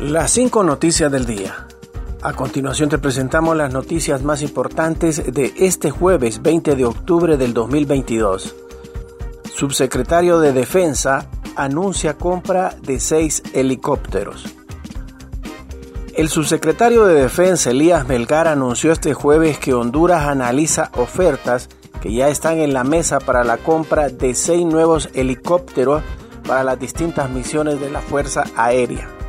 Las cinco noticias del día. A continuación te presentamos las noticias más importantes de este jueves 20 de octubre del 2022. Subsecretario de Defensa anuncia compra de seis helicópteros. El subsecretario de Defensa Elías Melgar anunció este jueves que Honduras analiza ofertas que ya están en la mesa para la compra de seis nuevos helicópteros para las distintas misiones de la Fuerza Aérea.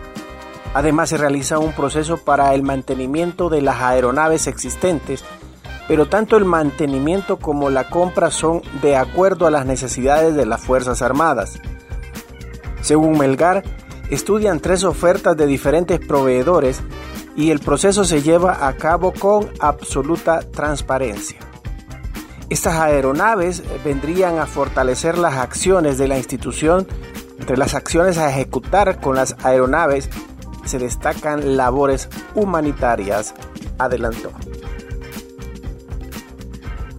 Además se realiza un proceso para el mantenimiento de las aeronaves existentes, pero tanto el mantenimiento como la compra son de acuerdo a las necesidades de las Fuerzas Armadas. Según Melgar, estudian tres ofertas de diferentes proveedores y el proceso se lleva a cabo con absoluta transparencia. Estas aeronaves vendrían a fortalecer las acciones de la institución entre las acciones a ejecutar con las aeronaves se destacan labores humanitarias, adelantó.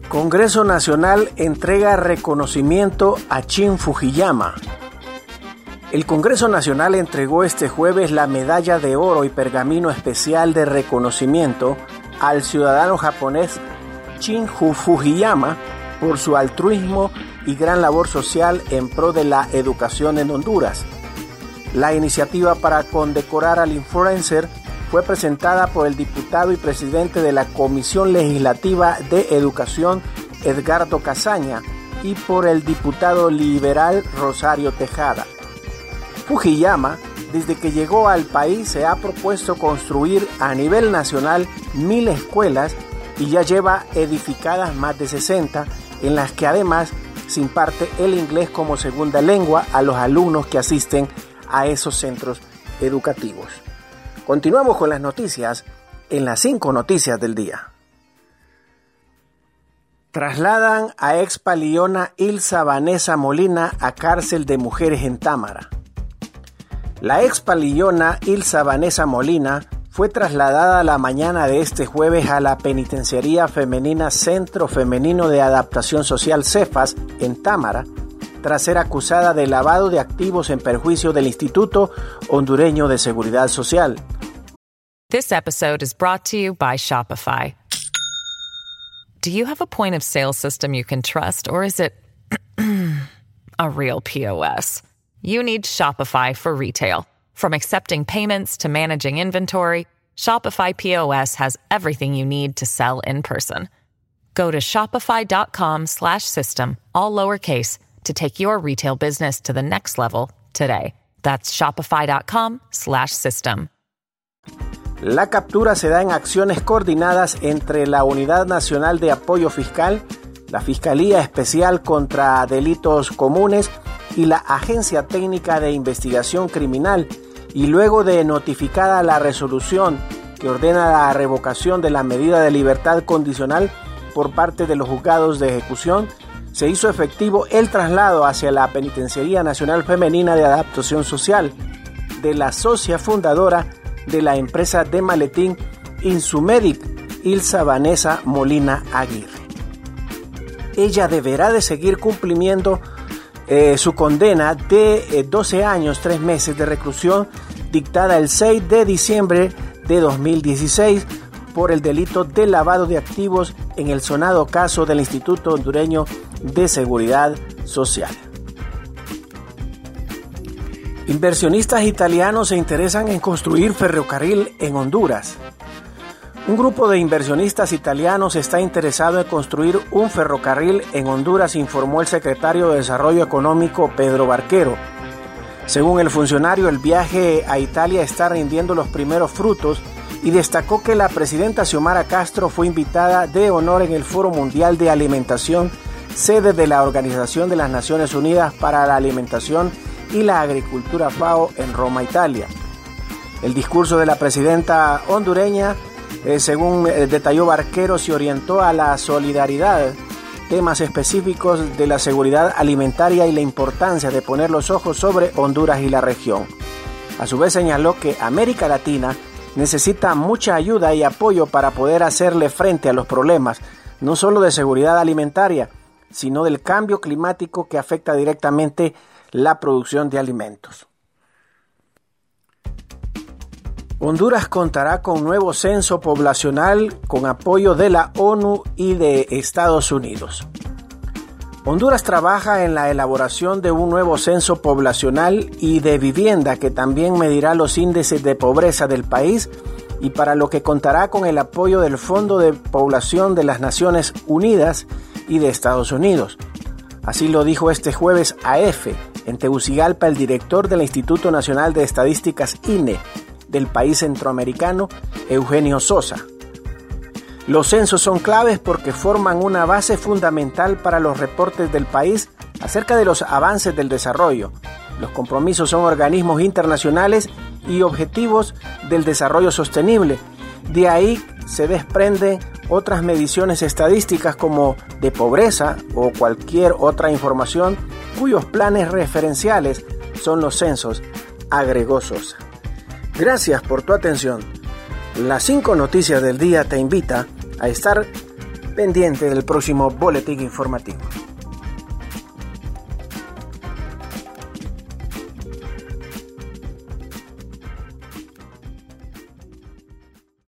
Congreso Nacional entrega reconocimiento a Chin Fujiyama. El Congreso Nacional entregó este jueves la medalla de oro y pergamino especial de reconocimiento al ciudadano japonés Chin Fujiyama por su altruismo y gran labor social en pro de la educación en Honduras. La iniciativa para condecorar al influencer fue presentada por el diputado y presidente de la Comisión Legislativa de Educación, Edgardo Casaña, y por el diputado liberal Rosario Tejada. Fujiyama, desde que llegó al país, se ha propuesto construir a nivel nacional mil escuelas y ya lleva edificadas más de 60, en las que además se imparte el inglés como segunda lengua a los alumnos que asisten a esos centros educativos. Continuamos con las noticias en las cinco noticias del día. Trasladan a ex paliona Ilsa Vanessa Molina a cárcel de mujeres en Támara. La ex paliona Ilsa Vanessa Molina fue trasladada la mañana de este jueves a la Penitenciaría Femenina Centro Femenino de Adaptación Social CEFAS en Támara tras ser acusada de lavado de activos en perjuicio del Instituto Hondureño de Seguridad Social. This episode is brought to you by Shopify. Do you have a point of sale system you can trust, or is it a real POS? You need Shopify for retail. From accepting payments to managing inventory, Shopify POS has everything you need to sell in person. Go to shopify.com slash system, all lowercase to take your retail business to the next level today. That's shopify.com/system. La captura se da en acciones coordinadas entre la Unidad Nacional de Apoyo Fiscal, la Fiscalía Especial contra Delitos Comunes y la Agencia Técnica de Investigación Criminal, y luego de notificada la resolución que ordena la revocación de la medida de libertad condicional por parte de los juzgados de ejecución, se hizo efectivo el traslado hacia la Penitenciaría Nacional Femenina de Adaptación Social de la socia fundadora de la empresa de maletín Insumedic, Ilsa Vanessa Molina Aguirre. Ella deberá de seguir cumpliendo eh, su condena de 12 eh, años, 3 meses de reclusión dictada el 6 de diciembre de 2016 por el delito de lavado de activos en el sonado caso del Instituto Hondureño de Seguridad Social. Inversionistas italianos se interesan en construir ferrocarril en Honduras. Un grupo de inversionistas italianos está interesado en construir un ferrocarril en Honduras, informó el secretario de Desarrollo Económico Pedro Barquero. Según el funcionario, el viaje a Italia está rindiendo los primeros frutos y destacó que la presidenta Xiomara Castro fue invitada de honor en el Foro Mundial de Alimentación, sede de la Organización de las Naciones Unidas para la Alimentación y la Agricultura FAO en Roma, Italia. El discurso de la presidenta hondureña, eh, según eh, detalló Barquero, se orientó a la solidaridad, temas específicos de la seguridad alimentaria y la importancia de poner los ojos sobre Honduras y la región. A su vez señaló que América Latina necesita mucha ayuda y apoyo para poder hacerle frente a los problemas, no solo de seguridad alimentaria, sino del cambio climático que afecta directamente la producción de alimentos. Honduras contará con nuevo censo poblacional con apoyo de la ONU y de Estados Unidos. Honduras trabaja en la elaboración de un nuevo censo poblacional y de vivienda que también medirá los índices de pobreza del país y para lo que contará con el apoyo del Fondo de Población de las Naciones Unidas y de Estados Unidos. Así lo dijo este jueves AF en Tegucigalpa el director del Instituto Nacional de Estadísticas INE del país centroamericano, Eugenio Sosa. Los censos son claves porque forman una base fundamental para los reportes del país acerca de los avances del desarrollo. Los compromisos son organismos internacionales y objetivos del desarrollo sostenible. De ahí se desprenden otras mediciones estadísticas como de pobreza o cualquier otra información cuyos planes referenciales son los censos, agregó Sosa. Gracias por tu atención. Las cinco noticias del día te invita a estar pendiente del próximo boletín informativo.